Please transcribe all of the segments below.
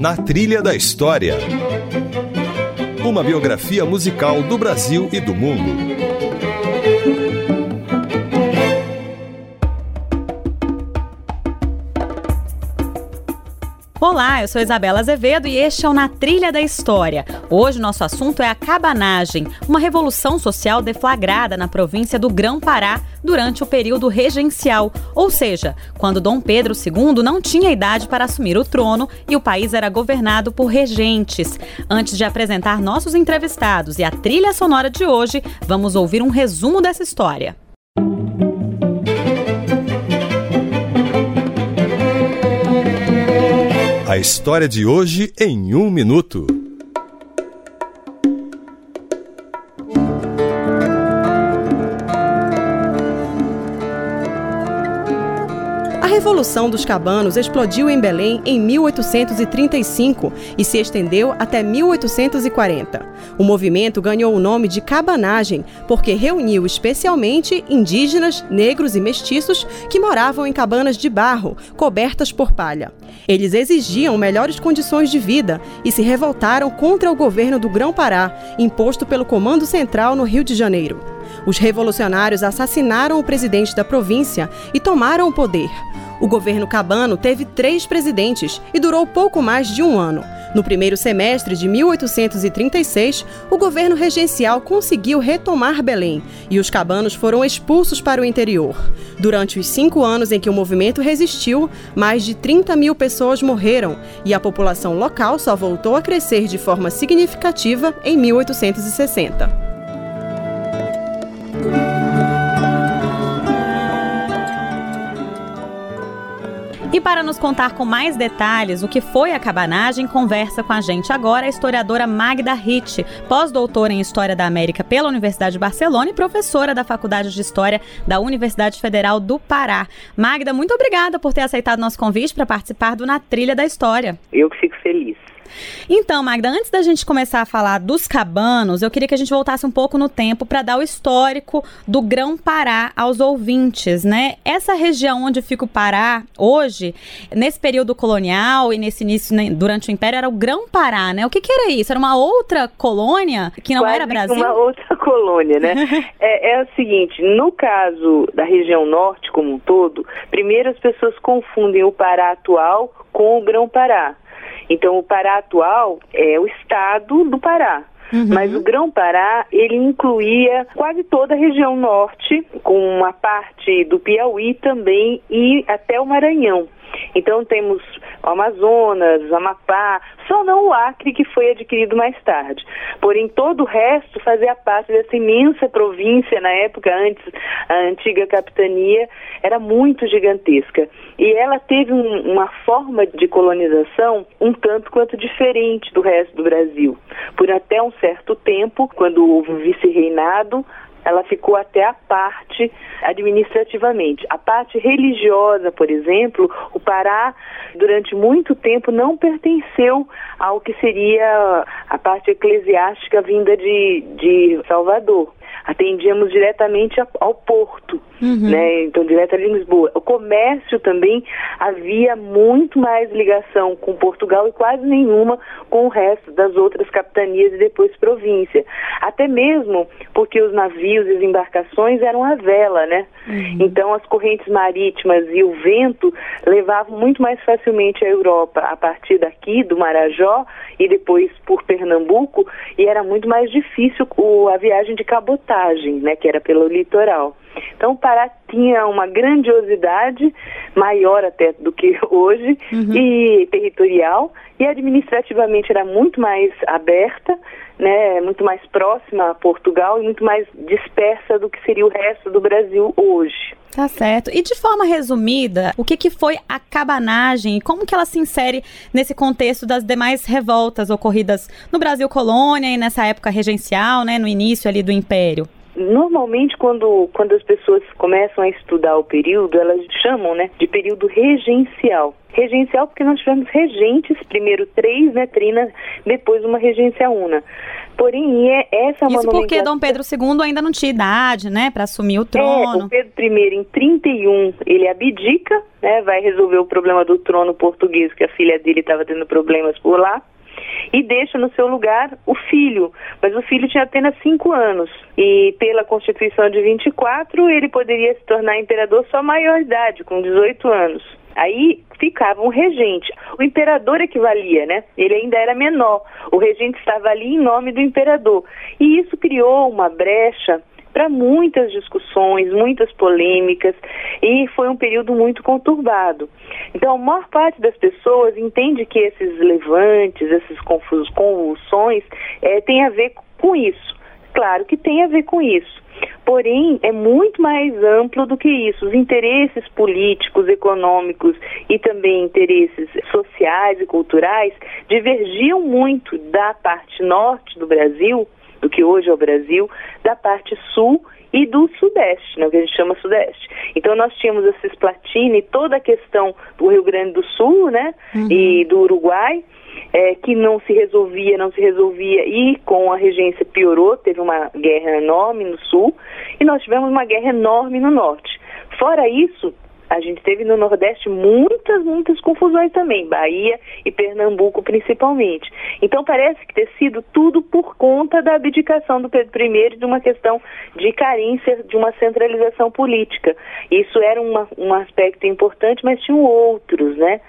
Na Trilha da História. Uma biografia musical do Brasil e do mundo. Olá, eu sou Isabela Azevedo e este é o Na Trilha da História. Hoje o nosso assunto é a cabanagem, uma revolução social deflagrada na província do Grão-Pará durante o período regencial, ou seja, quando Dom Pedro II não tinha idade para assumir o trono e o país era governado por regentes. Antes de apresentar nossos entrevistados e a trilha sonora de hoje, vamos ouvir um resumo dessa história. A história de hoje em um minuto. Revolução dos Cabanos explodiu em Belém em 1835 e se estendeu até 1840. O movimento ganhou o nome de cabanagem porque reuniu especialmente indígenas, negros e mestiços que moravam em cabanas de barro, cobertas por palha. Eles exigiam melhores condições de vida e se revoltaram contra o governo do Grão-Pará, imposto pelo Comando Central no Rio de Janeiro. Os revolucionários assassinaram o presidente da província e tomaram o poder. O governo cabano teve três presidentes e durou pouco mais de um ano. No primeiro semestre de 1836, o governo regencial conseguiu retomar Belém e os cabanos foram expulsos para o interior. Durante os cinco anos em que o movimento resistiu, mais de 30 mil pessoas morreram e a população local só voltou a crescer de forma significativa em 1860. E para nos contar com mais detalhes o que foi a cabanagem, conversa com a gente agora a historiadora Magda Hitt, pós-doutora em História da América pela Universidade de Barcelona e professora da Faculdade de História da Universidade Federal do Pará. Magda, muito obrigada por ter aceitado nosso convite para participar do Na Trilha da História. Eu que fico feliz. Então, Magda, antes da gente começar a falar dos cabanos, eu queria que a gente voltasse um pouco no tempo para dar o histórico do Grão-Pará aos ouvintes, né? Essa região onde fica o Pará hoje, nesse período colonial e nesse início, né, durante o Império, era o Grão-Pará, né? O que, que, era isso? Era uma outra colônia que não Quase era Brasil? Uma outra colônia, né? é, é o seguinte, no caso da região norte como um todo, primeiro as pessoas confundem o Pará atual com o Grão-Pará. Então, o Pará atual é o estado do Pará. Uhum. Mas o Grão-Pará, ele incluía quase toda a região norte, com uma parte do Piauí também e até o Maranhão. Então temos Amazonas, Amapá, só não o Acre que foi adquirido mais tarde. Porém, todo o resto fazia parte dessa imensa província na época, antes a antiga capitania, era muito gigantesca. E ela teve um, uma forma de colonização um tanto quanto diferente do resto do Brasil. Por até um certo tempo, quando houve o vice-reinado, ela ficou até a parte administrativamente. A parte religiosa, por exemplo, o Pará durante muito tempo não pertenceu ao que seria a parte eclesiástica vinda de, de Salvador atendíamos diretamente ao porto, uhum. né? Então, direto a Lisboa. O comércio também havia muito mais ligação com Portugal e quase nenhuma com o resto das outras capitanias e depois província. Até mesmo porque os navios e as embarcações eram a vela, né? Uhum. Então, as correntes marítimas e o vento levavam muito mais facilmente a Europa a partir daqui, do Marajó, e depois por Pernambuco, e era muito mais difícil o, a viagem de cabotagem, né, que era pelo litoral. Então o Pará tinha uma grandiosidade maior até do que hoje uhum. e territorial e administrativamente era muito mais aberta, né, muito mais próxima a Portugal e muito mais dispersa do que seria o resto do Brasil hoje. Tá certo. E de forma resumida, o que, que foi a cabanagem e como que ela se insere nesse contexto das demais revoltas ocorridas no Brasil colônia e nessa época regencial, né, no início ali do Império? Normalmente, quando, quando as pessoas começam a estudar o período, elas chamam né, de período regencial. Regencial porque nós tivemos regentes, primeiro três, né, Trina, depois uma regência una. Porém, é, essa é uma Isso porque Dom Pedro II ainda não tinha idade, né, para assumir o trono. É, o Pedro I, em 31, ele abdica, né, vai resolver o problema do trono português, que a filha dele estava tendo problemas por lá e deixa no seu lugar o filho. Mas o filho tinha apenas 5 anos e pela Constituição de 24 ele poderia se tornar imperador só maior idade, com 18 anos. Aí ficava um regente. O imperador equivalia, né? Ele ainda era menor. O regente estava ali em nome do imperador. E isso criou uma brecha para muitas discussões, muitas polêmicas, e foi um período muito conturbado. Então, a maior parte das pessoas entende que esses levantes, essas convulsões, é, tem a ver com isso. Claro que tem a ver com isso. Porém, é muito mais amplo do que isso. Os interesses políticos, econômicos e também interesses sociais e culturais divergiam muito da parte norte do Brasil do que hoje é o Brasil, da parte sul e do Sudeste, né, o que a gente chama Sudeste. Então nós tínhamos a Cisplatina e toda a questão do Rio Grande do Sul, né, uhum. e do Uruguai, é, que não se resolvia, não se resolvia, e com a regência piorou, teve uma guerra enorme no Sul, e nós tivemos uma guerra enorme no Norte. Fora isso, a gente teve no Nordeste muitas, muitas confusões também, Bahia e Pernambuco principalmente. Então parece que ter sido tudo por conta da abdicação do Pedro I de uma questão de carência de uma centralização política. Isso era uma, um aspecto importante, mas tinham outros, né?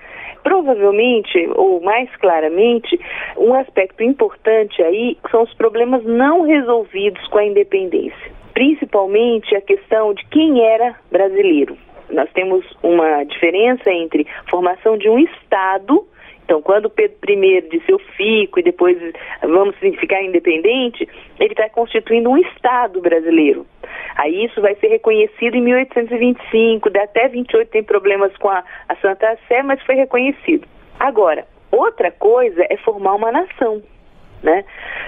Provavelmente, ou mais claramente, um aspecto importante aí são os problemas não resolvidos com a independência. Principalmente a questão de quem era brasileiro nós temos uma diferença entre formação de um Estado então, quando Pedro I disse eu fico e depois vamos ficar independente, ele está constituindo um Estado brasileiro. Aí isso vai ser reconhecido em 1825, até 28 tem problemas com a, a Santa Sé, mas foi reconhecido. Agora, outra coisa é formar uma nação né?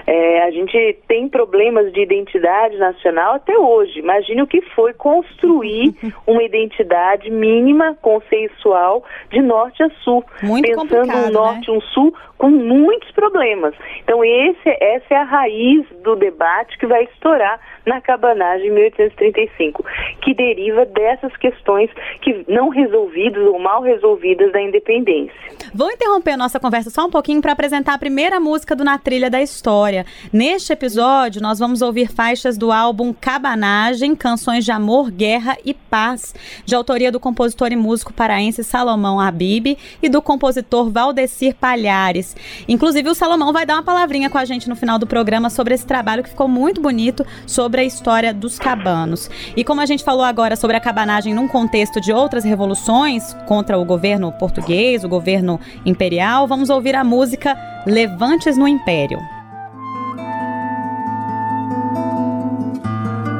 É, a gente tem problemas de identidade nacional até hoje. Imagine o que foi construir uma identidade mínima, consensual, de norte a sul. Muito pensando um norte e né? um sul com muitos problemas. Então, esse, essa é a raiz do debate que vai estourar na cabanagem em 1835, que deriva dessas questões que não resolvidas ou mal resolvidas da independência. Vou interromper a nossa conversa só um pouquinho para apresentar a primeira música do Na Trilha da História. Neste episódio, nós vamos ouvir faixas do álbum Cabanagem, canções de amor, guerra e paz, de autoria do compositor e músico paraense Salomão Habib e do compositor Valdecir Palhares. Inclusive, o Salomão vai dar uma palavrinha com a gente no final do programa sobre esse trabalho que ficou muito bonito sobre a história dos cabanos. E como a gente falou agora sobre a cabanagem num contexto de outras revoluções contra o governo português, o governo imperial, vamos ouvir a música Levantes no Império.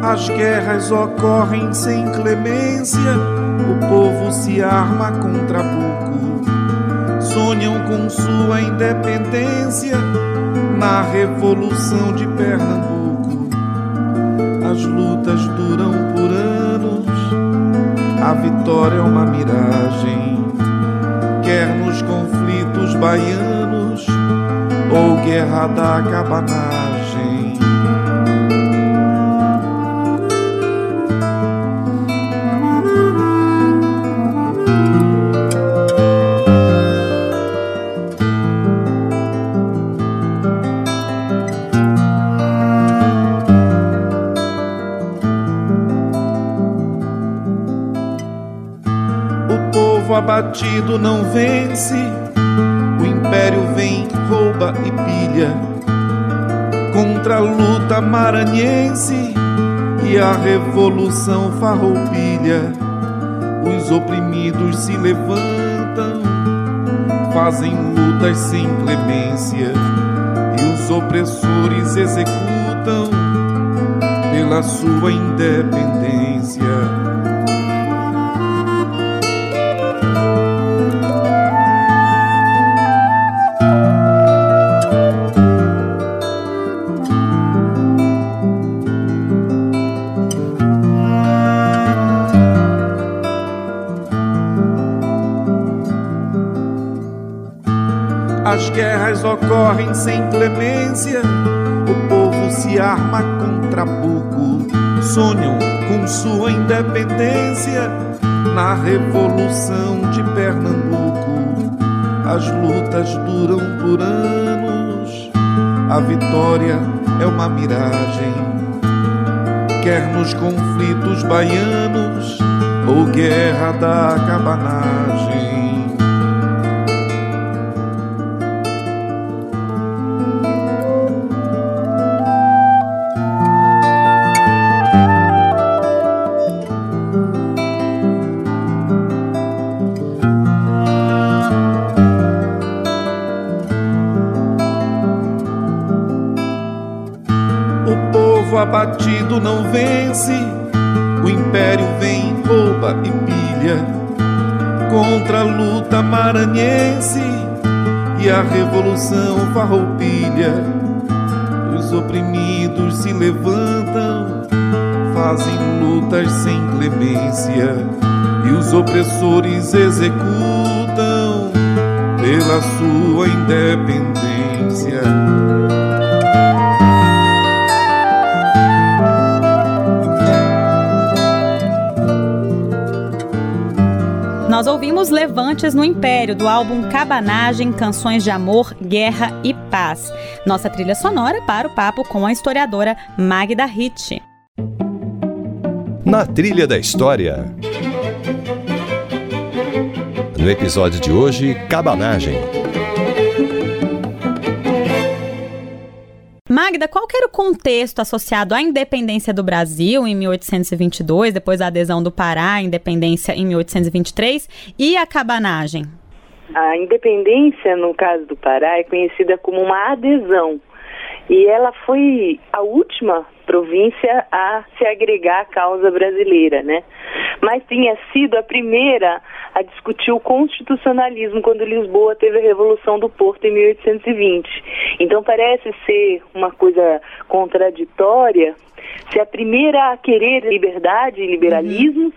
As guerras ocorrem sem clemência, o povo se arma contra pouco sonham com sua independência na Revolução de Pernambuco. As lutas duram por anos, a vitória é uma miragem. Quer nos conflitos baianos ou guerra da cabanagem. abatido não vence, o império vem, rouba e pilha. Contra a luta maranhense e a revolução farroupilha, os oprimidos se levantam, fazem lutas sem clemência e os opressores executam pela sua independência. Sem clemência, o povo se arma contra pouco, sonham com sua independência na Revolução de Pernambuco. As lutas duram por anos, a vitória é uma miragem. Quer nos conflitos baianos ou guerra da cabanagem. O império vem, rouba e pilha. Contra a luta maranhense e a revolução farroupilha. Os oprimidos se levantam, fazem lutas sem clemência e os opressores executam pela sua independência. Ouvimos Levantes no Império, do álbum Cabanagem, Canções de Amor, Guerra e Paz. Nossa trilha sonora para o papo com a historiadora Magda Hitt. Na trilha da história. No episódio de hoje, Cabanagem. Magda, qual era o contexto associado à independência do Brasil em 1822, depois da adesão do Pará à independência em 1823 e a cabanagem? A independência, no caso do Pará, é conhecida como uma adesão. E ela foi a última província a se agregar à causa brasileira, né? Mas tinha sido a primeira a discutir o constitucionalismo quando Lisboa teve a Revolução do Porto em 1820. Então parece ser uma coisa contraditória ser a primeira a querer liberdade e liberalismos,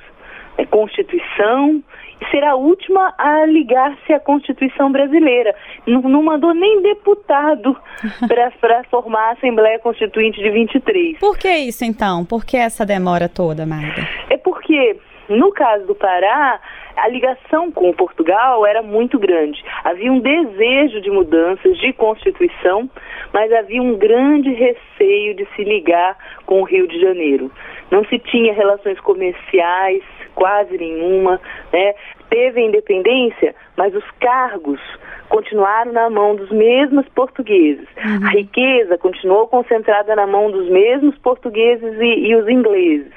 uhum. Constituição, e ser a última a ligar-se à Constituição brasileira. Não, não mandou nem deputado para formar a Assembleia Constituinte de 23. Por que isso então? Por que essa demora toda, Marta? É porque, no caso do Pará, a ligação com Portugal era muito grande. Havia um desejo de mudanças de Constituição, mas havia um grande receio de se ligar com o Rio de Janeiro. Não se tinha relações comerciais, quase nenhuma, né? Teve a independência, mas os cargos continuaram na mão dos mesmos portugueses. Uhum. A riqueza continuou concentrada na mão dos mesmos portugueses e, e, os ingleses.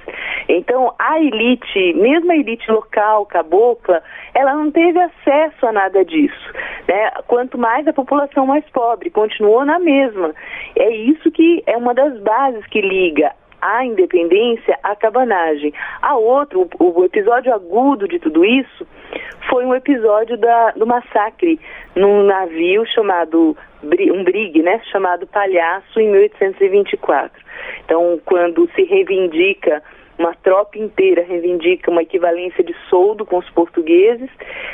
Então, a elite, mesmo a elite local, cabocla, ela não teve acesso a nada disso. Né? Quanto mais a população mais pobre, continuou na mesma. É isso que é uma das bases que liga a independência à cabanagem. A outro, o, o episódio agudo de tudo isso foi um episódio da, do massacre num navio chamado, um brigue, né, chamado Palhaço, em 1824. Então, quando se reivindica uma tropa inteira reivindica uma equivalência de soldo com os portugueses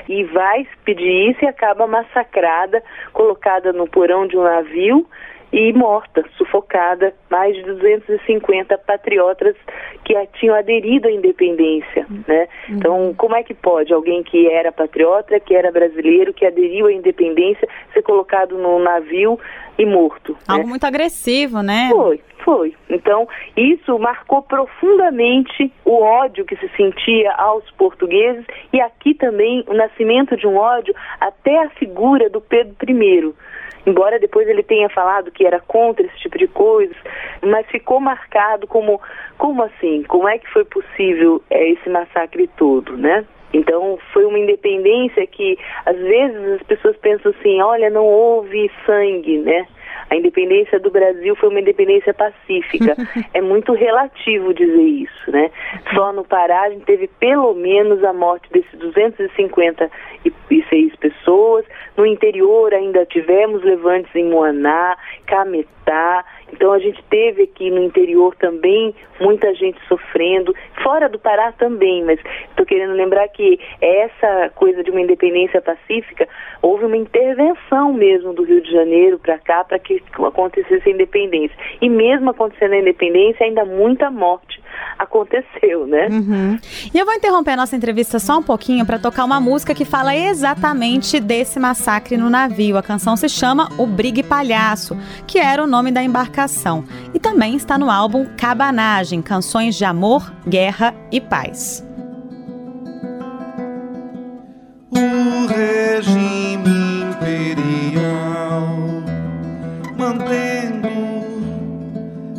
e vai pedir isso e acaba massacrada, colocada no porão de um navio e morta, sufocada, mais de 250 patriotas que tinham aderido à independência, né? Uhum. Então, como é que pode alguém que era patriota, que era brasileiro, que aderiu à independência, ser colocado no navio e morto? Né? Algo né? muito agressivo, né? Foi, foi. Então, isso marcou profundamente o ódio que se sentia aos portugueses e aqui também o nascimento de um ódio até a figura do Pedro I embora depois ele tenha falado que era contra esse tipo de coisas, mas ficou marcado como, como assim? Como é que foi possível é, esse massacre todo, né? Então foi uma independência que às vezes as pessoas pensam assim, olha, não houve sangue, né? A independência do Brasil foi uma independência pacífica. é muito relativo dizer isso, né? Só no Pará a gente teve pelo menos a morte desses 256 pessoas. No interior ainda tivemos levantes em Moaná, Cametá Então a gente teve aqui no interior também muita gente sofrendo, fora do Pará também, mas estou querendo lembrar que essa coisa de uma independência pacífica, houve uma intervenção mesmo do Rio de Janeiro para cá para que acontecesse a independência. E mesmo acontecendo a independência, ainda muita morte aconteceu, né? Uhum. E eu vou interromper a nossa entrevista só um pouquinho para tocar uma música que fala exatamente desse massacre no navio. A canção se chama O Brigue Palhaço, que era o nome da embarcação. E também está no álbum Cabanagem, canções de amor, guerra e paz. O regime imperial mantendo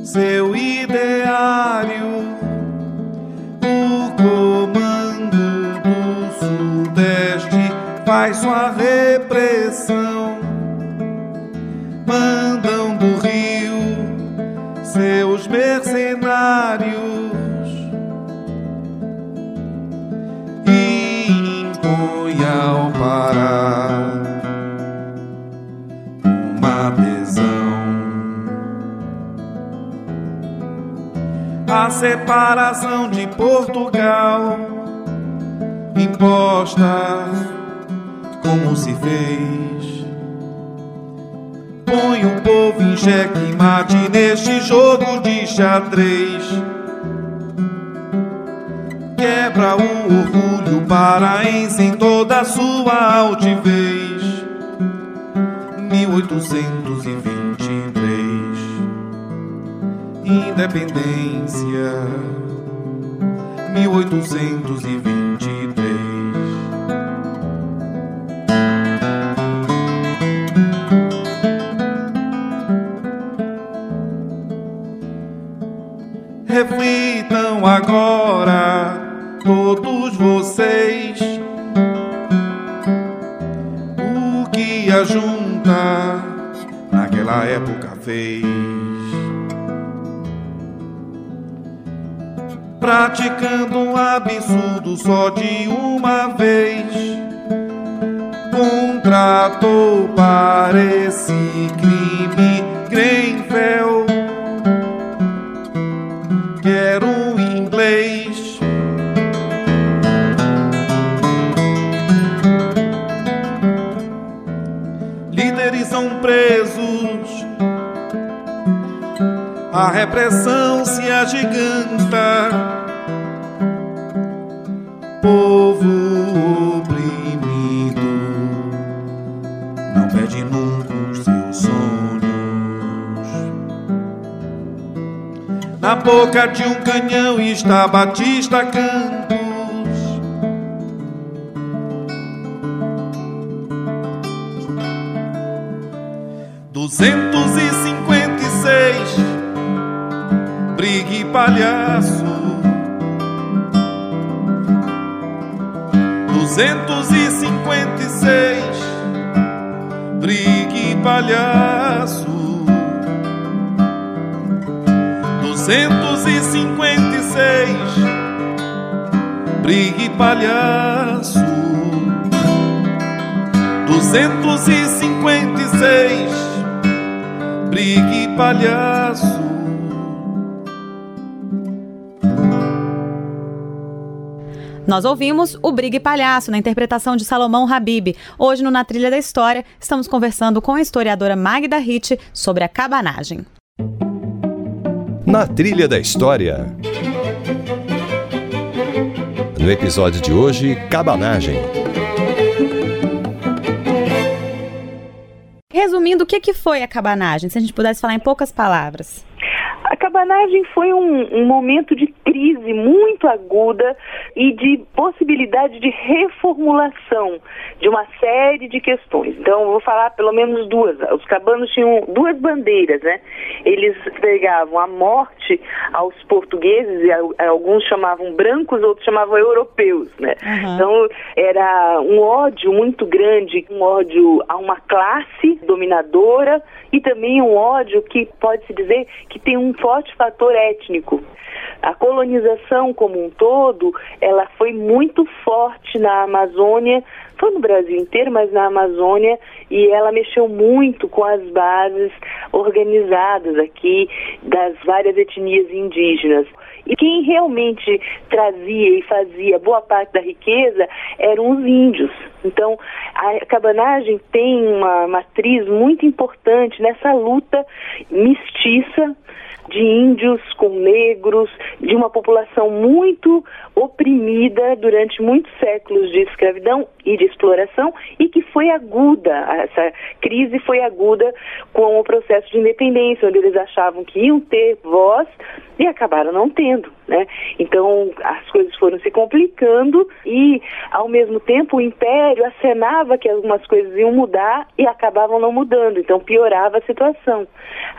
seu ideário comando do Sudeste faz sua repressão. Separação de Portugal imposta como se fez. Põe o povo em xeque mate neste jogo de xadrez. Quebra o orgulho paraense em toda a sua altivez. 1823 Independência 1823 Reflitam agora todos vocês o que a junta naquela época fez. Praticando um absurdo só de uma vez. Contratou para esse crime Grenfell, que era um inglês. Líderes são presos a repressão se agiganta. Povo oprimido não perde nunca os seus sonhos. Na boca de um canhão está Batista Campos. 356 Brigue Palhaço. 256 Brigue Palhaço. 256 Brigue Palhaço. Nós ouvimos o Brigue Palhaço, na interpretação de Salomão Habib. Hoje, no Na Trilha da História, estamos conversando com a historiadora Magda Hitt sobre a cabanagem. Na Trilha da História. No episódio de hoje, cabanagem. Resumindo, o que foi a cabanagem? Se a gente pudesse falar em poucas palavras. A cabanagem foi um, um, momento de crise muito aguda e de possibilidade de reformulação de uma série de questões. Então, vou falar pelo menos duas. Os cabanos tinham duas bandeiras, né? Eles pregavam a morte aos portugueses, e alguns chamavam brancos, outros chamavam europeus, né? Uhum. Então, era um ódio muito grande, um ódio a uma classe dominadora e também um ódio que pode-se dizer que tem um forte fator étnico. A colonização como um todo, ela foi muito forte na Amazônia, foi no Brasil inteiro, mas na Amazônia, e ela mexeu muito com as bases organizadas aqui das várias etnias indígenas. E quem realmente trazia e fazia boa parte da riqueza eram os índios. Então, a cabanagem tem uma matriz muito importante nessa luta mestiça de índios com negros, de uma população muito oprimida durante muitos séculos de escravidão e de exploração e que foi aguda, essa crise foi aguda com o processo de independência, onde eles achavam que iam ter voz e acabaram não tendo, né? Então as coisas foram se complicando e ao mesmo tempo o império acenava que algumas coisas iam mudar e acabavam não mudando, então piorava a situação.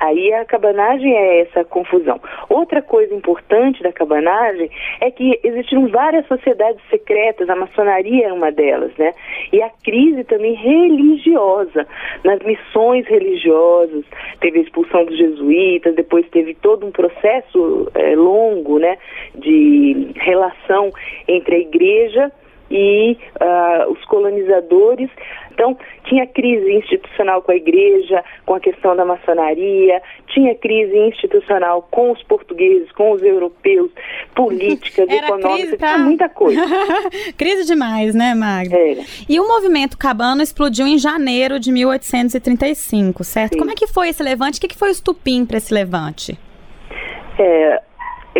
Aí a cabanagem é essa confusão. Outra coisa importante da cabanagem é que existiram várias sociedades secretas, a maçonaria é uma delas, né? E a crise também religiosa, nas missões religiosas, teve a expulsão dos jesuítas, depois teve todo um processo é, longo, né, de relação entre a igreja e uh, os colonizadores. Então, tinha crise institucional com a igreja, com a questão da maçonaria, tinha crise institucional com os portugueses, com os europeus, políticas, Era econômicas, pra... tinha muita coisa. crise demais, né, Magda? Era. E o movimento cabano explodiu em janeiro de 1835, certo? Sim. Como é que foi esse levante? O que foi o estupim para esse levante? É,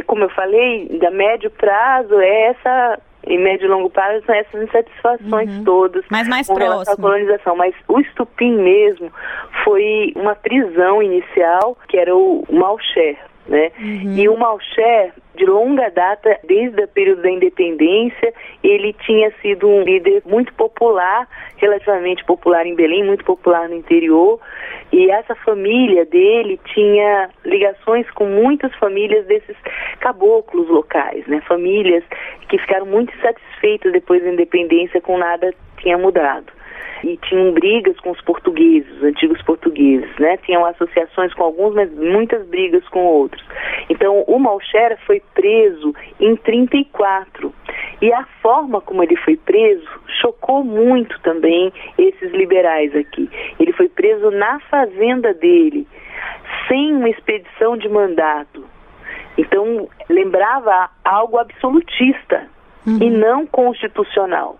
como eu falei, da médio prazo é essa em médio e longo prazo são essas insatisfações Uhum. todas Mas mais com relação à próximo. colonização. Mas o estupim mesmo foi uma prisão inicial, que era o Malcher, né? Uhum. E o Malcher, de longa data, desde o período da independência, ele tinha sido um líder muito popular, relativamente popular em Belém, muito popular no interior. E essa família dele tinha ligações com muitas famílias desses caboclos locais, né? Famílias que ficaram muito insatisfeitas depois da independência com nada tinha mudado. E tinham brigas com os portugueses, os antigos portugueses, né? Tinham associações com alguns, mas muitas brigas com outros. Então, o Malchera foi preso em 34. E a forma como ele foi preso chocou muito também esses liberais aqui. Ele foi preso na fazenda dele, sem uma expedição de mandato. Então, lembrava algo absolutista e não constitucional.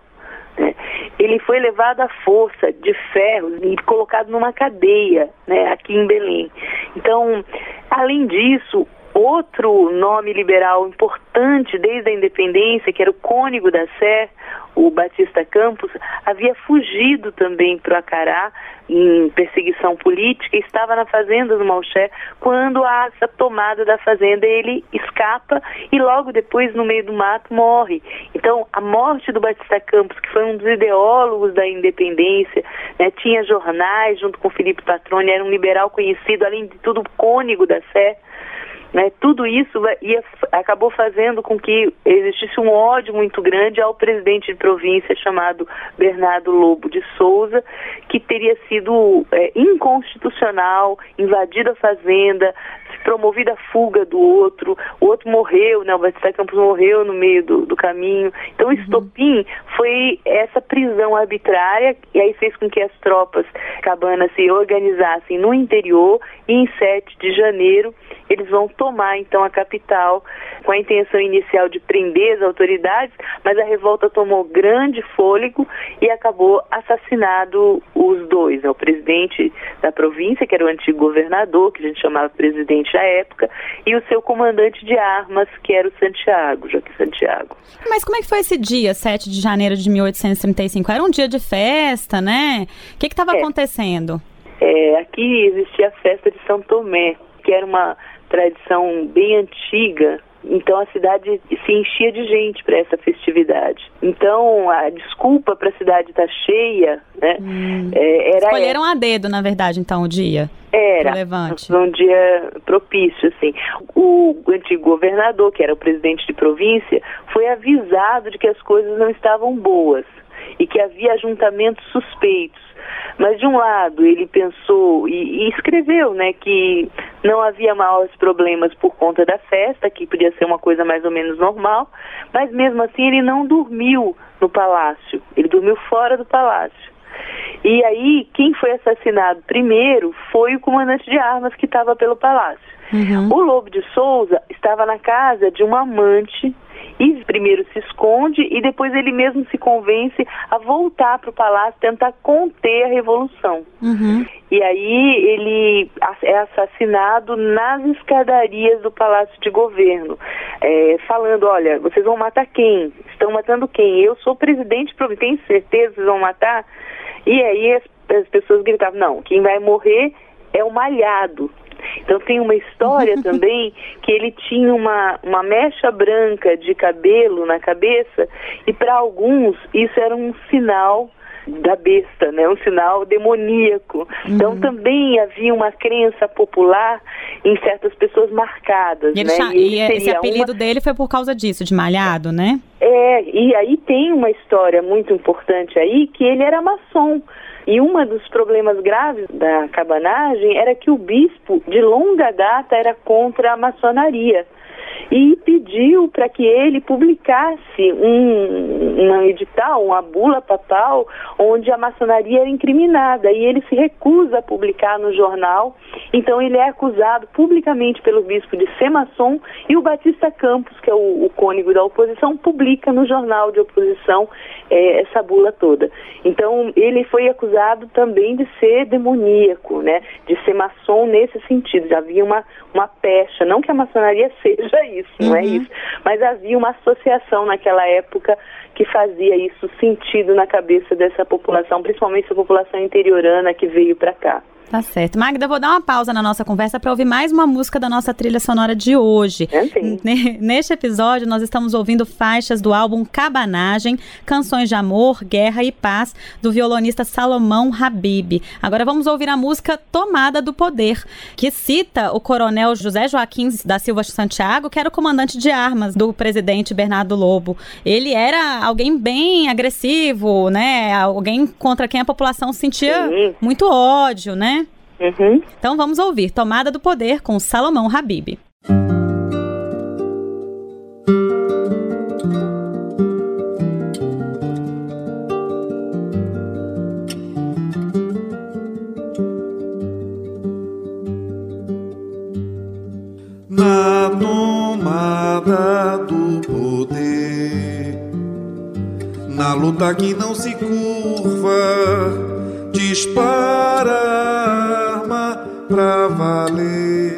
Né? Ele foi levado à força de ferro e colocado numa cadeia né, aqui em Belém. Então, além disso, outro nome liberal importante desde a independência, que era o Cônigo da Sé, o Batista Campos, havia fugido também para Acará em perseguição política estava na fazenda do Malché quando há essa tomada da fazenda ele escapa e logo depois no meio do mato morre. Então a morte do Batista Campos, que foi um dos ideólogos da independência, né, tinha jornais junto com Felipe Patroni, era um liberal conhecido, além de tudo cônigo da Sé, né, tudo isso ia, acabou fazendo com que existisse um ódio muito grande ao presidente de província chamado Bernardo Lobo de Souza, que teria sido é, inconstitucional, invadido a fazenda, promovido a fuga do outro, o outro morreu, né, o Batista Campos morreu no meio do, do caminho. Então o estopim foi essa prisão arbitrária e aí fez com que as tropas cabanas se organizassem no interior e em 7 de janeiro eles vão tomar então a capital com a intenção inicial de prender as autoridades, mas a revolta tomou grande fôlego e acabou assassinado os dois, né, o presidente da província, que era o antigo governador, que a gente chamava presidente à época, e o seu comandante de armas, que era o Santiago, Joaquim Santiago. Mas como é que foi esse dia, 7 de janeiro de 1835? Era um dia de festa, né? O que estava É. acontecendo? É, aqui existia a festa de São Tomé, que era uma tradição bem antiga. Então a cidade se enchia de gente para essa festividade. Então a desculpa para a cidade estar cheia, né, é, era Escolheram a dedo, na verdade, então, o dia. era pro levante. foi um dia propício, assim. O antigo governador, que era o presidente de província, foi avisado de que as coisas não estavam boas e que havia ajuntamentos suspeitos. Mas de um lado ele pensou e, e escreveu, né, que não havia maiores problemas por conta da festa, que podia ser uma coisa mais ou menos normal, mas mesmo assim ele não dormiu no palácio, ele dormiu fora do palácio. E aí, quem foi assassinado primeiro foi o comandante de armas que estava pelo palácio. Uhum. O Lobo de Souza estava na casa de uma amante e primeiro se esconde e depois ele mesmo se convence a voltar para o palácio, tentar conter a revolução. Uhum. E aí ele é assassinado nas escadarias do Palácio de Governo, é, falando, olha, vocês vão matar quem? Estão matando quem? Eu sou presidente, tem certeza que vocês vão matar? E aí as, as pessoas gritavam, não, quem vai morrer é o malhado. Então tem uma história também que ele tinha uma, uma mecha branca de cabelo na cabeça e para alguns isso era um sinal da besta, né? Um sinal demoníaco. Então uhum. também havia uma crença popular em certas pessoas marcadas, e né? E, e esse apelido uma... dele foi por causa disso, de malhado, né? É, e aí tem uma história muito importante aí que ele era maçom. E um dos problemas graves da cabanagem era que o bispo, de longa data, era contra a maçonaria e pediu para que ele publicasse um, um edital, uma bula papal, onde a maçonaria era incriminada e ele se recusa a publicar no jornal. Então ele é acusado publicamente pelo bispo de ser maçom e o Batista Campos, que é o, o cônigo da oposição, publica no jornal de oposição é, essa bula toda. Então ele foi acusado também de ser demoníaco, né, de ser maçom nesse sentido. Já havia uma, uma pecha, não que a maçonaria seja isso isso, não é uhum. isso. Mas havia uma associação naquela época que fazia isso sentido na cabeça dessa população, principalmente a população interiorana que veio para cá. Tá certo. Magda, vou dar uma pausa na nossa conversa para ouvir mais uma música da nossa trilha sonora de hoje. É sim. Neste episódio, nós estamos ouvindo faixas do álbum Cabanagem, Canções de Amor, Guerra e Paz, do violonista Salomão Habib. Agora vamos ouvir a música Tomada do Poder, que cita o coronel José Joaquim da Silva Santiago, que era o comandante de armas do presidente Bernardo Lobo. Ele era alguém bem agressivo, né? Alguém contra quem a população sentia sim. muito ódio, né? Uhum. Então vamos ouvir Tomada do Poder com Salomão Habib. Na tomada do poder, na luta que não se curva, dispara pra valer.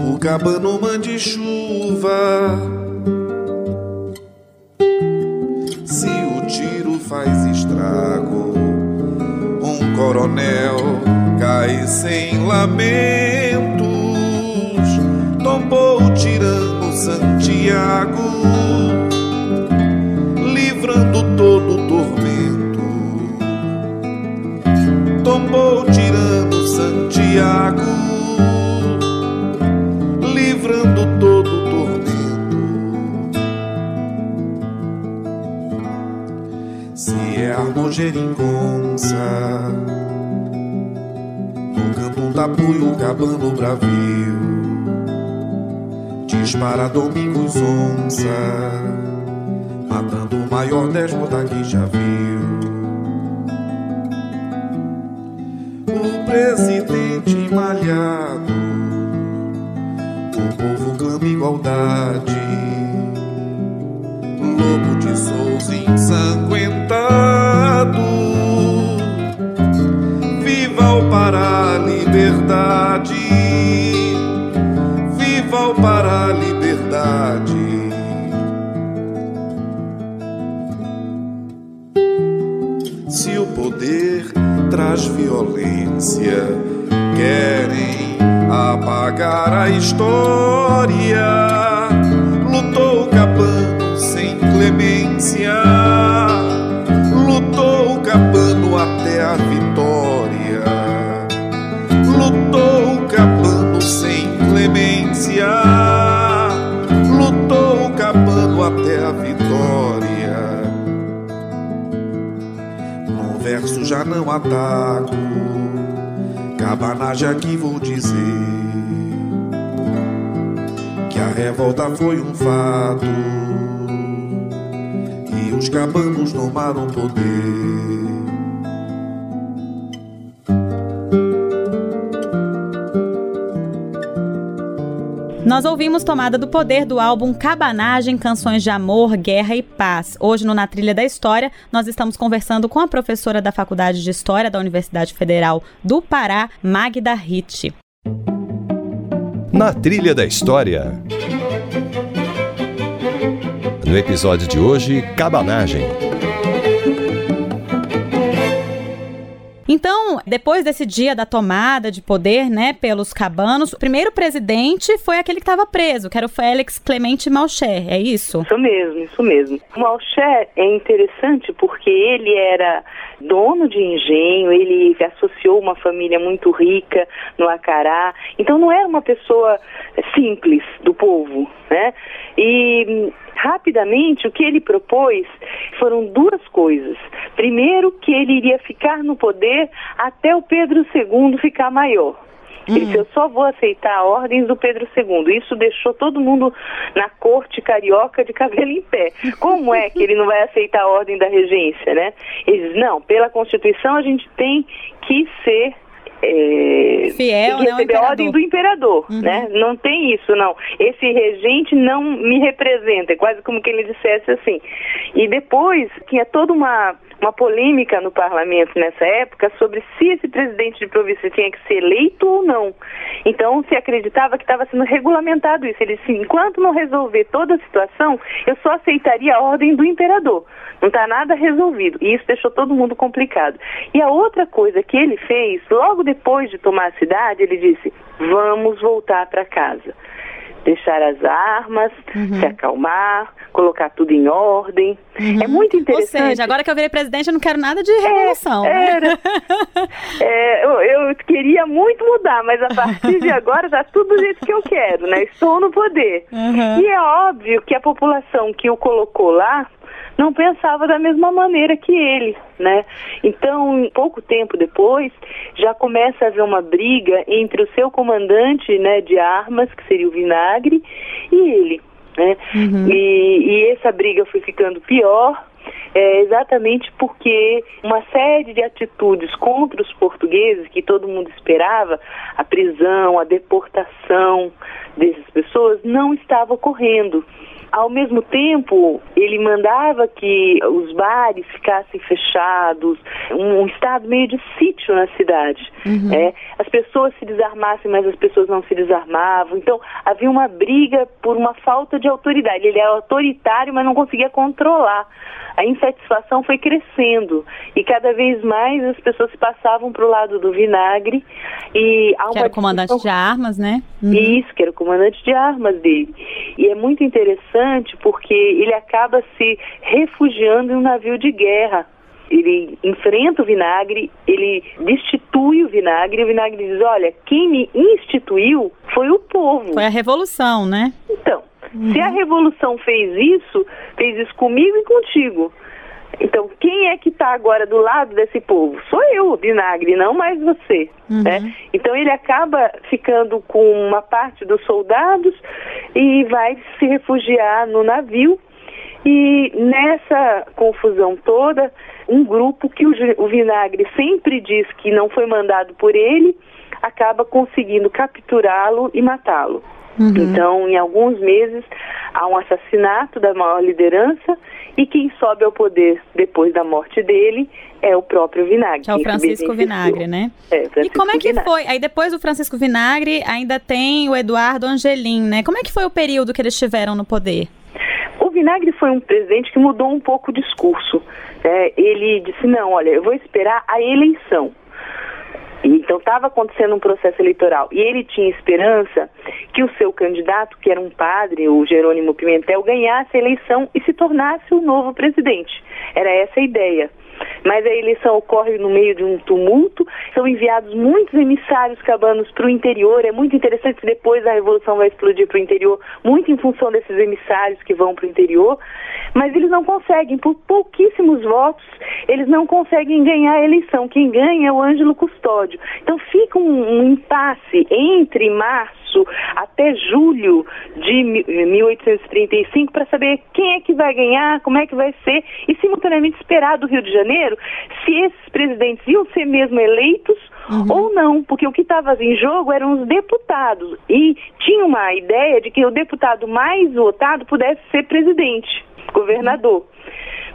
O cabano mande chuva. Se o tiro faz estrago, um coronel cai sem lamentos. Tombou o tirano Santiago, livrando todo Santiago, livrando todo o tormento. Se é a geringonça, no canto um tapuio, cabano bravio, dispara Domingos Onça, matando o maior déspota que já viu. Malhado, o povo clama igualdade. Lobo de Souza ensanguentado, viva o Pará, liberdade, viva o Pará, liberdade. Se o poder traz violência. Querem apagar a história. Lutou Capano sem clemência. Lutou Capano até a vitória. Lutou Capano sem clemência. Lutou Capano até a vitória. verso já não ataco. Cabanagem aqui vou dizer que a revolta foi um fato e os cabanos tomaram poder. Nós ouvimos Tomada do Poder do álbum Cabanagem, Canções de Amor, Guerra e Paz. Hoje, no Na Trilha da História, nós estamos conversando com a professora da Faculdade de História da Universidade Federal do Pará, Magda Ritt. Na Trilha da História. No episódio de hoje, Cabanagem. Então, depois desse dia da tomada de poder, né, pelos cabanos, o primeiro presidente foi aquele que estava preso, que era o Félix Clemente Malcher, é isso? Isso mesmo, isso mesmo. Malcher é interessante porque ele era dono de engenho, ele associou uma família muito rica no Acará, então não era uma pessoa simples do povo, né? E rapidamente o que ele propôs foram duas coisas. Primeiro, que ele iria ficar no poder até o Pedro II ficar maior. Ele disse, eu só vou aceitar ordens do Pedro II. Isso deixou todo mundo na corte carioca de cabelo em pé. Como é que ele não vai aceitar a ordem da regência, né? Ele diz, não, pela Constituição a gente tem que ser é, Fiel, que receber né, a ordem do imperador, uhum. né? Não tem isso, não. Esse regente não me representa, é quase como que ele dissesse assim. E depois tinha toda uma uma polêmica no parlamento nessa época sobre se esse presidente de província tinha que ser eleito ou não. Então se acreditava que estava sendo regulamentado isso. Ele disse, enquanto não resolver toda a situação, eu só aceitaria a ordem do imperador. Não está nada resolvido. E isso deixou todo mundo complicado. E a outra coisa que ele fez, logo depois de tomar a cidade, ele disse: vamos voltar para casa deixar as armas, uhum. se acalmar, colocar tudo em ordem. Uhum. É muito interessante. Ou seja, agora que eu virei presidente, eu não quero nada de revolução. É, era. é, eu, eu, queria muito mudar, mas a partir de agora está tudo do jeito que eu quero, né? Estou no poder. Uhum. E é óbvio que a população que o colocou lá não pensava da mesma maneira que ele, né? Então, pouco tempo depois, já começa a haver uma briga entre o seu comandante, né, de armas, que seria o Vinagre, e ele, né? Uhum. E, e essa briga foi ficando pior, é exatamente porque uma série de atitudes contra os portugueses que todo mundo esperava, a prisão, a deportação dessas pessoas, não estava ocorrendo. Ao mesmo tempo, ele mandava que os bares ficassem fechados, um, estado meio de sítio na cidade. Uhum. É, as pessoas se desarmassem, mas as pessoas não se desarmavam. Então, havia uma briga por uma falta de autoridade. Ele era autoritário, mas não conseguia controlar. A insatisfação foi crescendo e cada vez mais as pessoas passavam para o lado do vinagre e que era o comandante de armas, né? Uhum. Isso, que era o comandante de armas dele. E é muito interessante porque ele acaba se refugiando em um navio de guerra. Ele enfrenta o vinagre, ele destitui o vinagre, e o vinagre diz: Olha, quem me instituiu foi o povo. Foi a revolução, né? Então, uhum. se a revolução fez isso, fez isso comigo e contigo. Então, quem é que está agora do lado desse povo? Sou eu, Vinagre, não mais você. Uhum. Né? Então, ele acaba ficando com uma parte dos soldados e vai se refugiar no navio. E nessa confusão toda, um grupo que o, o Vinagre sempre diz que não foi mandado por ele, acaba conseguindo capturá-lo e matá-lo. Uhum. Então, em alguns meses, há um assassinato da maior liderança e quem sobe ao poder depois da morte dele é o próprio Vinagre. Que é o Francisco Vinagre, né? É, e como é que Vinagre. foi? Aí depois do Francisco Vinagre ainda tem o Eduardo Angelim, né? Como é que foi o período que eles estiveram no poder? O Vinagre foi um presidente que mudou um pouco o discurso. Né? Ele disse, não, olha, eu vou esperar a eleição. Então estava acontecendo um processo eleitoral e ele tinha esperança que o seu candidato, que era um padre, o Jerônimo Pimentel, ganhasse a eleição e se tornasse o novo presidente. Era essa a ideia mas a eleição ocorre no meio de um tumulto, são enviados muitos emissários cabanos para o interior, é muito interessante depois a revolução vai explodir para o interior, muito em função desses emissários que vão para o interior, mas eles não conseguem, por pouquíssimos votos, eles não conseguem ganhar a eleição, quem ganha é o Ângelo Custódio. Então fica um, um impasse entre março até julho de 1835 para saber quem é que vai ganhar, como é que vai ser, e simultaneamente esperar do Rio de Janeiro se esses presidentes iam ser mesmo eleitos uhum. ou não, porque o que estava em jogo eram os deputados e tinha uma ideia de que o deputado mais votado pudesse ser presidente, governador.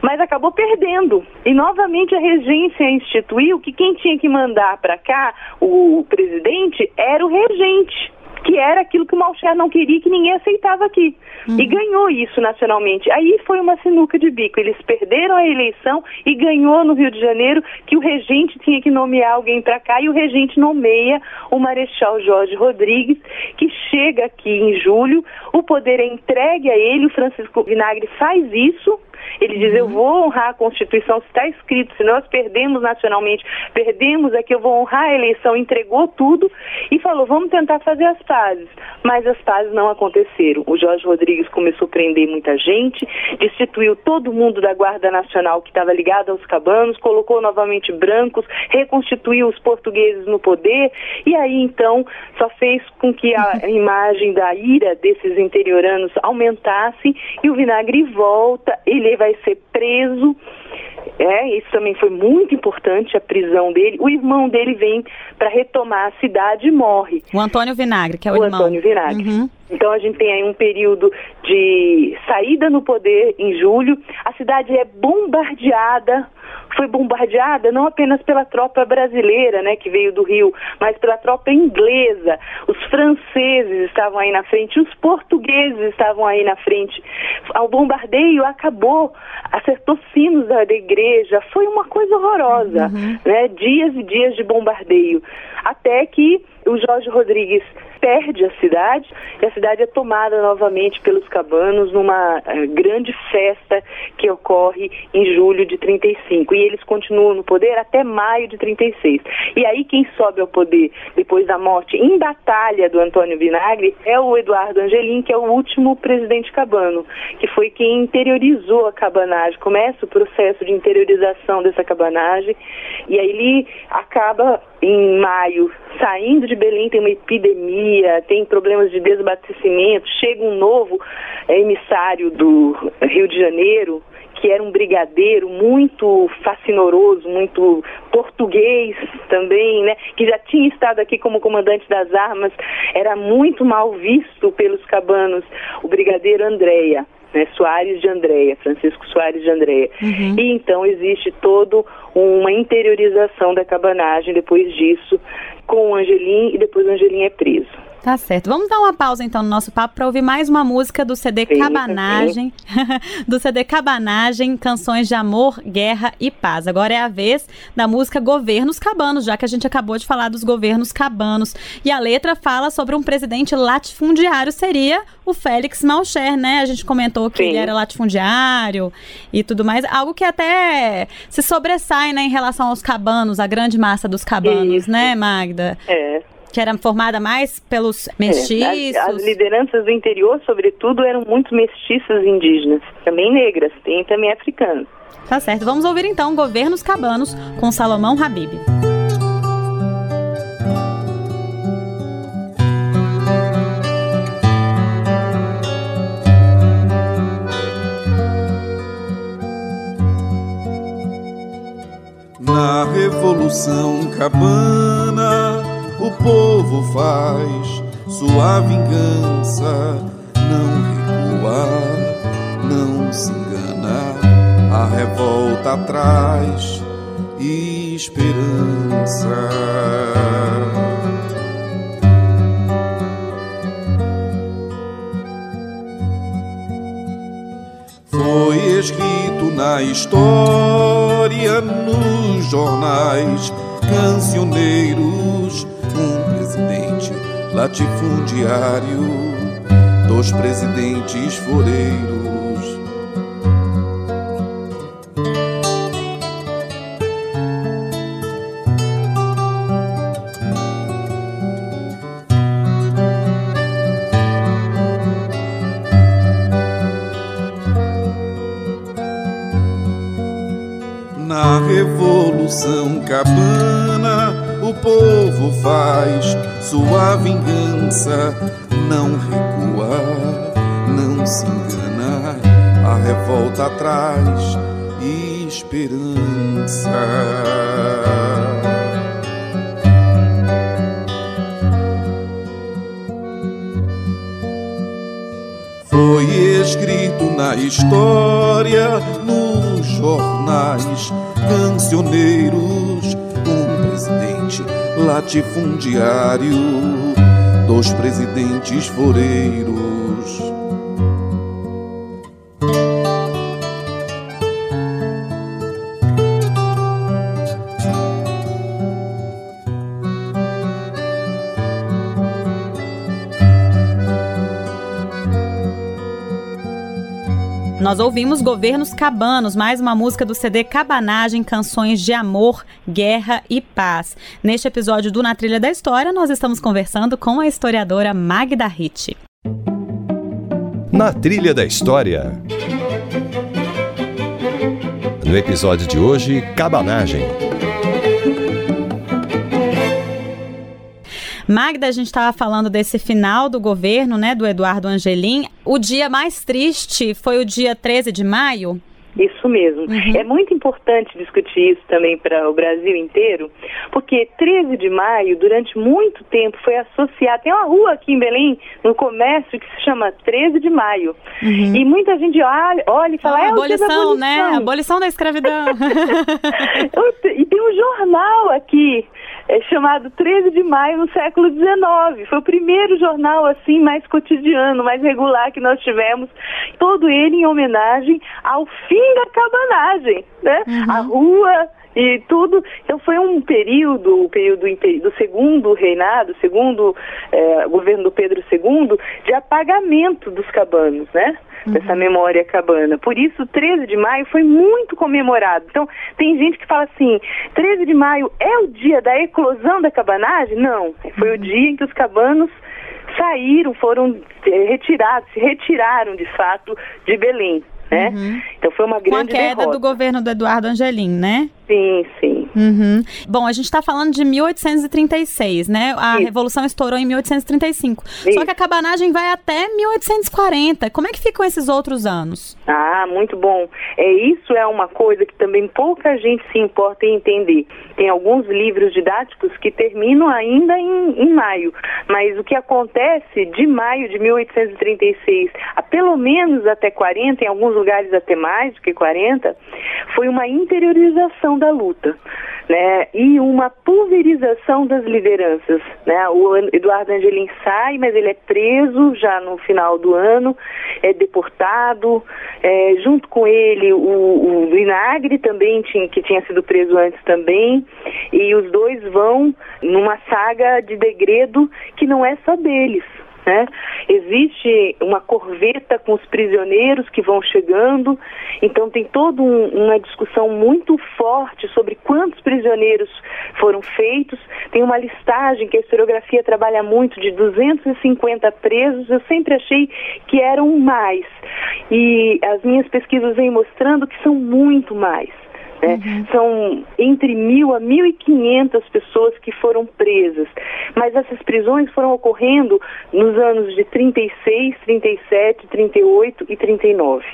Mas acabou perdendo. E novamente a regência instituiu que quem tinha que mandar para cá o presidente era o regente que era aquilo que o Malcher não queria que ninguém aceitava aqui. Uhum. E ganhou isso nacionalmente. Aí foi uma sinuca de bico. Eles perderam a eleição e ganhou no Rio de Janeiro que o regente tinha que nomear alguém para cá e o regente nomeia o Marechal Jorge Rodrigues, que chega aqui em julho. O poder é entregue a ele, o Francisco Vinagre faz isso ele diz: Eu vou honrar a Constituição, se está escrito, se nós perdemos nacionalmente, perdemos aqui, eu vou honrar a eleição, entregou tudo e falou: Vamos tentar fazer as pazes. Mas as pazes não aconteceram. O Jorge Rodrigues começou a prender muita gente, destituiu todo mundo da Guarda Nacional que estava ligado aos cabanos, colocou novamente brancos, reconstituiu os portugueses no poder e aí então só fez com que a imagem da ira desses interioranos aumentasse e o vinagre volta, ele vai ser preso. É, isso também foi muito importante, a prisão dele. O irmão dele vem para retomar a cidade e morre. O Antônio Vinagre, que é o, o irmão. Antônio Vinagre. Uhum. Então a gente tem aí um período de saída no poder em julho. A cidade é bombardeada foi bombardeada não apenas pela tropa brasileira, né, que veio do Rio, mas pela tropa inglesa. Os franceses estavam aí na frente, os portugueses estavam aí na frente. O bombardeio acabou, acertou sinos da, da igreja, foi uma coisa horrorosa, uhum. né? Dias e dias de bombardeio, até que o Jorge Rodrigues perde a cidade e a cidade é tomada novamente pelos cabanos numa uh, grande festa que ocorre em julho de 35 e eles continuam no poder até maio de 36. E aí quem sobe ao poder depois da morte em batalha do Antônio Vinagre é o Eduardo Angelim, que é o último presidente cabano, que foi quem interiorizou a cabanagem, começa o processo de interiorização dessa cabanagem e aí ele acaba em maio saindo de Belém tem uma epidemia, tem problemas de desabastecimento, chega um novo é, emissário do Rio de Janeiro, que era um brigadeiro muito fascinoroso, muito português também, né? Que já tinha estado aqui como comandante das armas, era muito mal visto pelos cabanos, o brigadeiro Andréia. Né, Soares de Andréia, Francisco Soares de Andréia. Uhum. E então existe todo uma interiorização da cabanagem depois disso, com o Angelim e depois o Angelim é preso. Tá certo. Vamos dar uma pausa então no nosso papo para ouvir mais uma música do CD sim, Cabanagem, sim. do CD Cabanagem, canções de amor, guerra e paz. Agora é a vez da música Governos Cabanos, já que a gente acabou de falar dos governos cabanos. E a letra fala sobre um presidente latifundiário, seria o Félix Malcher, né? A gente comentou que sim. ele era latifundiário e tudo mais, algo que até se sobressai, né, em relação aos cabanos, a grande massa dos cabanos, Isso. né, Magda? É que era formada mais pelos mestiços. É, as, as, lideranças do interior, sobretudo, eram muito mestiças indígenas, também negras, tem também africanos. Tá certo. Vamos ouvir então Governos Cabanos com Salomão Habib. Na Revolução Cabana o povo faz sua vingança, não recuar, não se enganar, a revolta traz esperança. Foi escrito na história, nos jornais, cancioneiros presidente latifundiário, dos presidentes foreiros. esperança não recua, não se engana, a revolta traz esperança. Foi escrito na história, nos jornais, cancioneiros, um presidente latifundiário dois presidentes foreiros. Nós ouvimos Governos Cabanos, mais uma música do CD Cabanagem, Canções de Amor, Guerra e Paz. Neste episódio do Na Trilha da História, nós estamos conversando com a historiadora Magda Ritt. Na Trilha da História. No episódio de hoje, Cabanagem. Magda, a gente estava falando desse final do governo, né, do Eduardo Angelim. O dia mais triste foi o dia 13 de maio? Isso mesmo. Uhum. É muito importante discutir isso também para o Brasil inteiro, porque 13 de maio, durante muito tempo, foi associado. Tem uma rua aqui em Belém, no comércio, que se chama 13 de maio. Uhum. E muita gente olha, olha e fala. Ah, é abolição, abolição, né? Abolição da escravidão. e tem um jornal aqui é chamado 13 de maio no século XIX. Foi o primeiro jornal assim mais cotidiano, mais regular que nós tivemos. Todo ele em homenagem ao fim da cabanagem, né? Uhum. A rua e tudo. Então foi um período, o período do segundo reinado, segundo é, governo do Pedro II, de apagamento dos cabanos, né? Uhum. dessa memória cabana. Por isso, 13 de maio foi muito comemorado. Então, tem gente que fala assim: 13 de maio é o dia da eclosão da cabanagem? Não, foi uhum. o dia em que os cabanos saíram, foram eh, retirados, se retiraram de fato de Belém. Né? Uhum. Então foi uma grande Com a queda derrota. do governo do Eduardo Angelim, né? Sim, sim. Uhum. Bom, a gente está falando de 1836, né? A. Revolução estourou em 1835. Isso. Só que a cabanagem vai até 1840. Como é que ficam esses outros anos? Ah, muito bom. É, isso é uma coisa que também pouca gente se importa em entender. Tem alguns livros didáticos que terminam ainda em, em maio. Mas o que acontece de maio de 1836 a pelo menos até 40, em alguns lugares até mais do que 40, foi uma interiorização da luta. Né, e uma pulverização das lideranças. Né? O Eduardo Angelim sai, mas ele é preso já no final do ano, é deportado. É, junto com ele, o, o Vinagre também, tinha, que tinha sido preso antes também. E os dois vão numa saga de degredo que não é só deles. Né? Existe uma corveta com os prisioneiros que vão chegando, então tem toda um, uma discussão muito forte sobre quantos prisioneiros foram feitos. Tem uma listagem que a historiografia trabalha muito de 250 presos. Eu sempre achei que eram mais. E as minhas pesquisas vêm mostrando que são muito mais. Né? Uhum. São entre mil a mil e quinhentas pessoas que foram presas. Mas essas prisões foram ocorrendo nos anos de 36, 37, 38 e 39.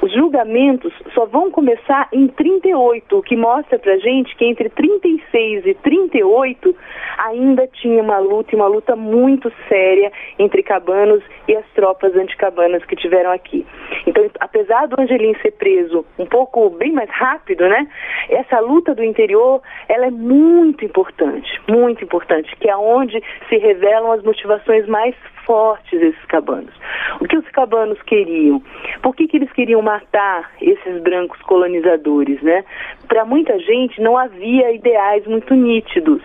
Os julgamentos só vão começar em 38, o que mostra pra gente que entre 36 e 38 ainda tinha uma luta e uma luta muito séria entre cabanos e as tropas anticabanas que tiveram aqui. Então, apesar do Angelim ser preso um pouco bem mais rápido, né? Essa luta do interior, ela é muito importante, muito importante, que é onde se revelam as motivações mais fortes esses cabanos. O que os cabanos queriam? Por que, que eles queriam matar esses brancos colonizadores, né? Para muita gente não havia ideais muito nítidos,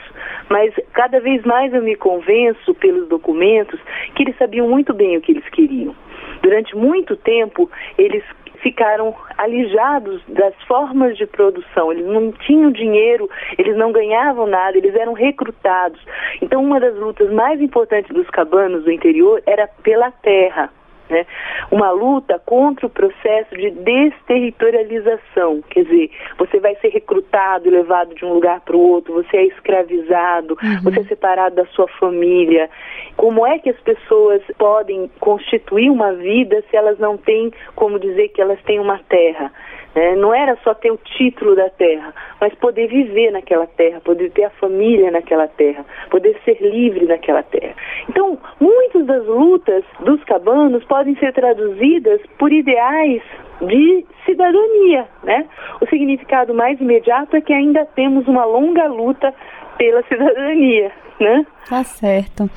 mas cada vez mais eu me convenço pelos documentos que eles sabiam muito bem o que eles queriam. Durante muito tempo, eles ficaram alijados das formas de produção. Eles não tinham dinheiro, eles não ganhavam nada, eles eram recrutados. Então, uma das lutas mais importantes dos cabanos do interior era pela terra. Né? Uma luta contra o processo de desterritorialização, quer dizer, você vai ser recrutado e levado de um lugar para o outro, você é escravizado, uhum. você é separado da sua família. Como é que as pessoas podem constituir uma vida se elas não têm como dizer que elas têm uma terra? É, não era só ter o título da terra, mas poder viver naquela terra, poder ter a família naquela terra, poder ser livre naquela terra. Então, muitas das lutas dos cabanos podem ser traduzidas por ideais de cidadania, né? O significado mais imediato é que ainda temos uma longa luta pela cidadania, né? Tá certo.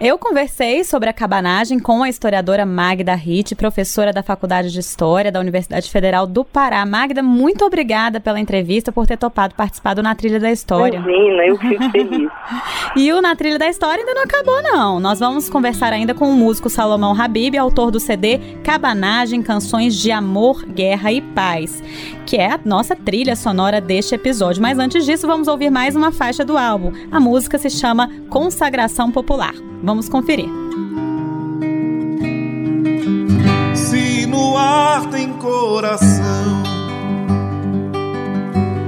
Eu conversei sobre a cabanagem com a historiadora Magda Ritt, professora da Faculdade de História da Universidade Federal do Pará. Magda, muito obrigada pela entrevista, por ter topado participar do Na Trilha da História. Imagina, eu fico feliz. e o Na Trilha da História ainda não acabou, não. Nós vamos conversar ainda com o músico Salomão Habib, autor do CD Cabanagem, Canções de Amor, Guerra e Paz, que é a nossa trilha sonora deste episódio. Mas antes disso, vamos ouvir mais uma faixa do álbum. A música se chama Consagração Popular. Vamos conferir. Se no ar tem coração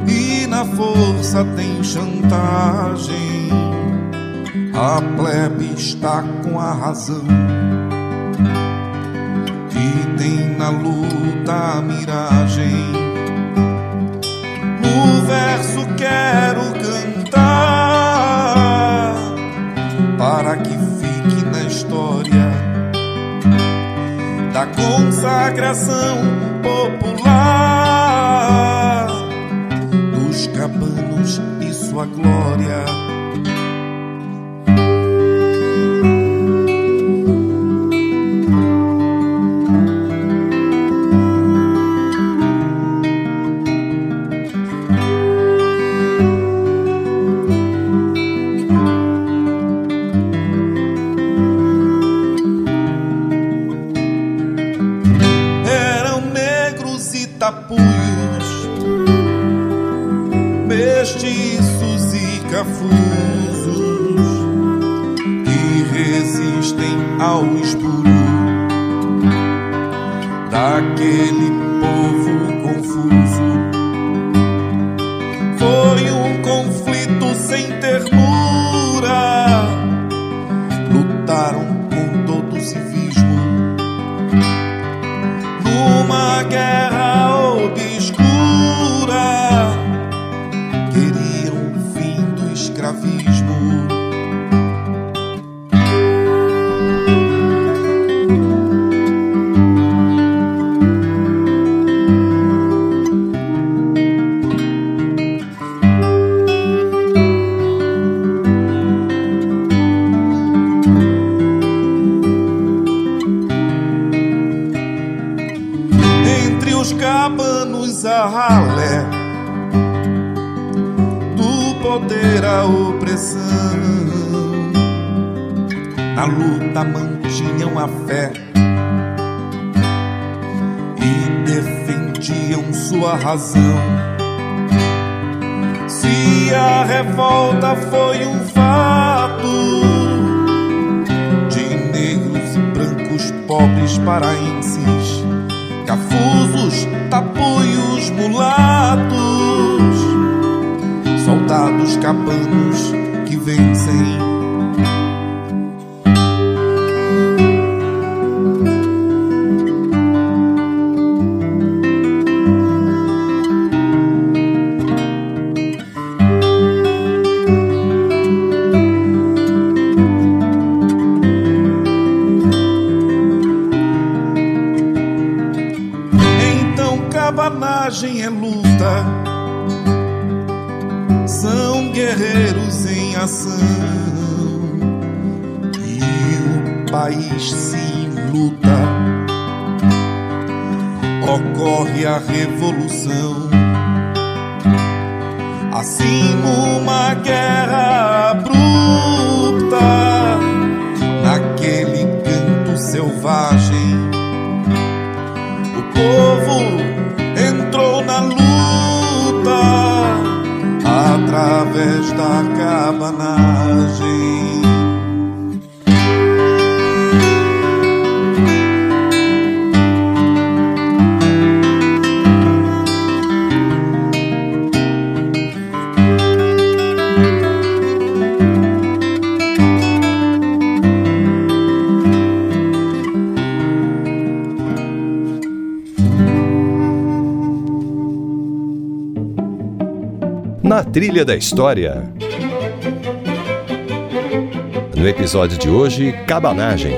e na força tem chantagem, a plebe está com a razão e tem na luta a miragem. No verso quero cantar para que fique na história da consagração popular dos cabanos e sua glória. tapuios, mestiços e cafusos que resistem ao espuro daquele é trilha da história. No episódio de hoje, Cabanagem.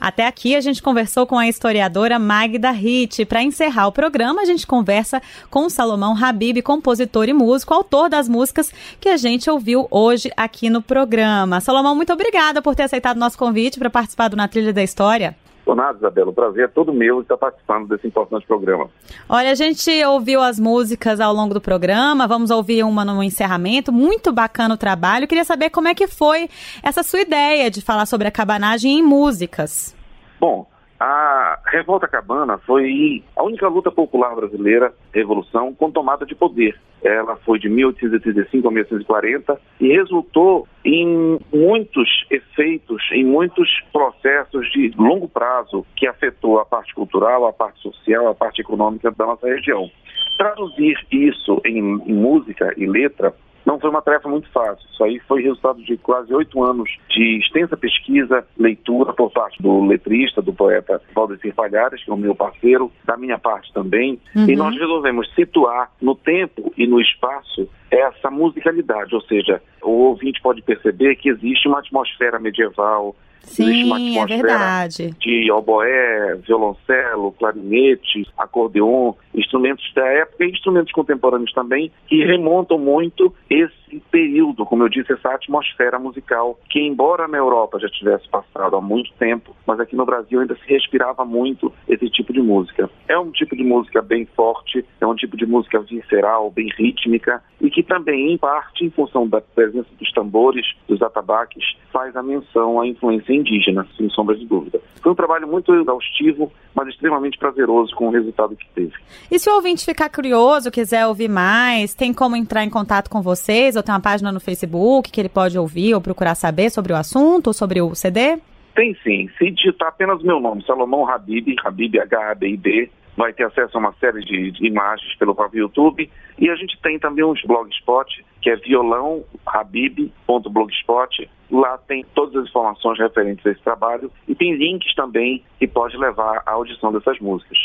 Até aqui a gente conversou com a historiadora Magda Ritt. Para encerrar o programa, a gente conversa com Salomão Habib, compositor e músico, autor das músicas que a gente ouviu hoje aqui no programa. Salomão, muito obrigada por ter aceitado nosso convite para participar do Na Trilha da História. Nada, Isabela. O prazer é todo meu estar participando desse importante programa. Olha, a gente ouviu as músicas ao longo do programa, vamos ouvir uma no encerramento. Muito bacana o trabalho. queria saber como é que foi essa sua ideia de falar sobre a cabanagem em músicas. Bom, a Revolta Cabana foi a única luta popular brasileira, revolução, com tomada de poder. Ela foi de 1835 a 1840 e resultou em muitos efeitos, em muitos processos de longo prazo que afetou a parte cultural, a parte social, a parte econômica da nossa região. Traduzir isso em, em música e letra não foi uma tarefa muito fácil. Isso aí foi resultado de quase oito anos de extensa pesquisa, leitura por parte do letrista, do poeta Valdecir Palhares, que é o meu parceiro, da minha parte também. Uhum. E nós resolvemos situar no tempo e no espaço essa musicalidade, ou seja, o ouvinte pode perceber que existe uma atmosfera medieval, Sim, é verdade. De oboé, violoncelo, clarinete, acordeon, instrumentos da época e instrumentos contemporâneos também, que remontam muito esse período, como eu disse, essa atmosfera musical, que embora na Europa já tivesse passado há muito tempo, mas aqui no Brasil ainda se respirava muito esse tipo de música. É um tipo de música bem forte, é um tipo de música visceral, bem rítmica, e que também, em parte, em função da presença dos tambores, dos atabaques, faz a menção à influência indígena, sem sombra de dúvida. Foi um trabalho muito exaustivo, mas extremamente prazeroso com o resultado que teve. E se o ouvinte ficar curioso, quiser ouvir mais, tem como entrar em contato com vocês? Ou tem uma página no Facebook que ele pode ouvir ou procurar saber sobre o assunto, sobre o CD? Tem sim. Se digitar apenas meu nome, Salomão Habib, Habib H-A-B-I-B, vai ter acesso a uma série de, de, imagens pelo próprio YouTube. E a gente tem também uns blogspot, que é violãohabib.blogspot. Lá tem todas as informações referentes a esse trabalho e tem links também que pode levar à audição dessas músicas.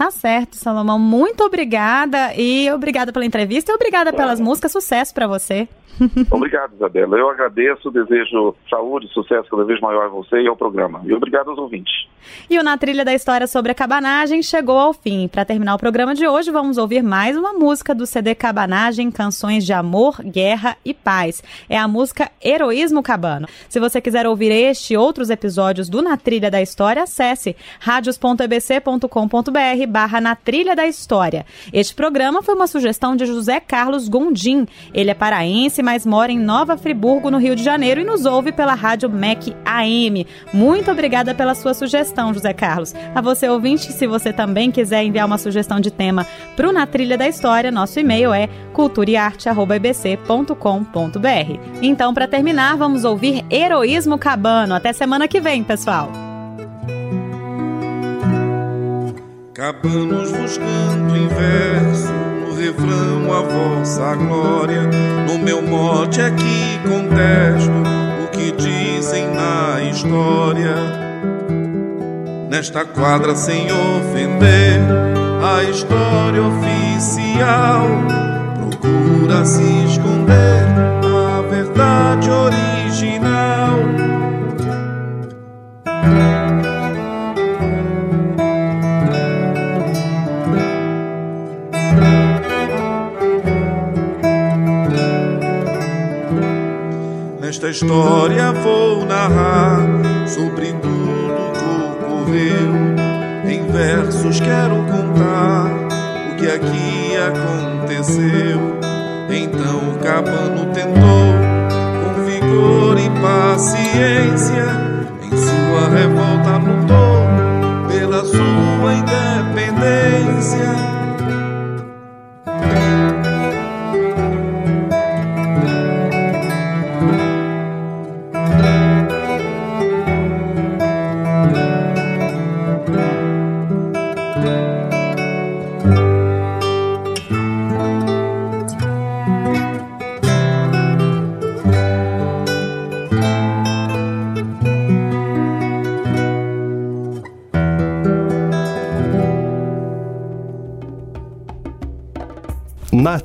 Tá certo, Salomão. Muito obrigada e obrigada pela entrevista e obrigada pelas músicas. Sucesso para você. Obrigado, Isabela. Eu agradeço, desejo saúde, sucesso cada vez maior a você e ao programa. E obrigado aos ouvintes. E o Na Trilha da História sobre a Cabanagem chegou ao fim. Para terminar o programa de hoje, vamos ouvir mais uma música do CD Cabanagem, Canções de Amor, Guerra e Paz. É a música Heroísmo Cabano. Se você quiser ouvir este e outros episódios do Na Trilha da História, acesse radios.ebc.com.br barra Na Trilha da História. Este programa foi uma sugestão de José Carlos Gondim. Ele é paraense, mas mora em Nova Friburgo, no Rio de Janeiro, e nos ouve pela rádio MEC AM. Muito obrigada pela sua sugestão, José Carlos. A você, ouvinte, se você também quiser enviar uma sugestão de tema para o Na Trilha da História, nosso e-mail é culturaearte.ebc.com.br. Então, para terminar, vamos ouvir Heroísmo Cabano. Até semana que vem, pessoal. Cabanos buscando inverso refrão a vossa glória. No meu mote aqui contesto o que dizem na história. Nesta quadra, sem ofender a história oficial, procura se história vou narrar sobre tudo que ocorreu. Em versos quero contar o que aqui aconteceu. Então o cabano tentou, com vigor e paciência, em sua revolta lutou pela sua independência.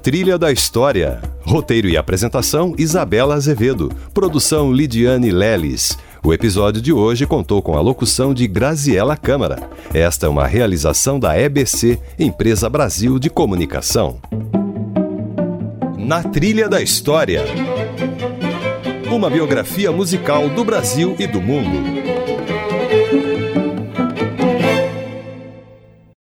Trilha da História. Roteiro e apresentação: Isabela Azevedo. Produção: Lidiane Leles. O episódio de hoje contou com a locução de Graziela Câmara. Esta é uma realização da EBC, Empresa Brasil de Comunicação. Na Trilha da História. Uma biografia musical do Brasil e do mundo.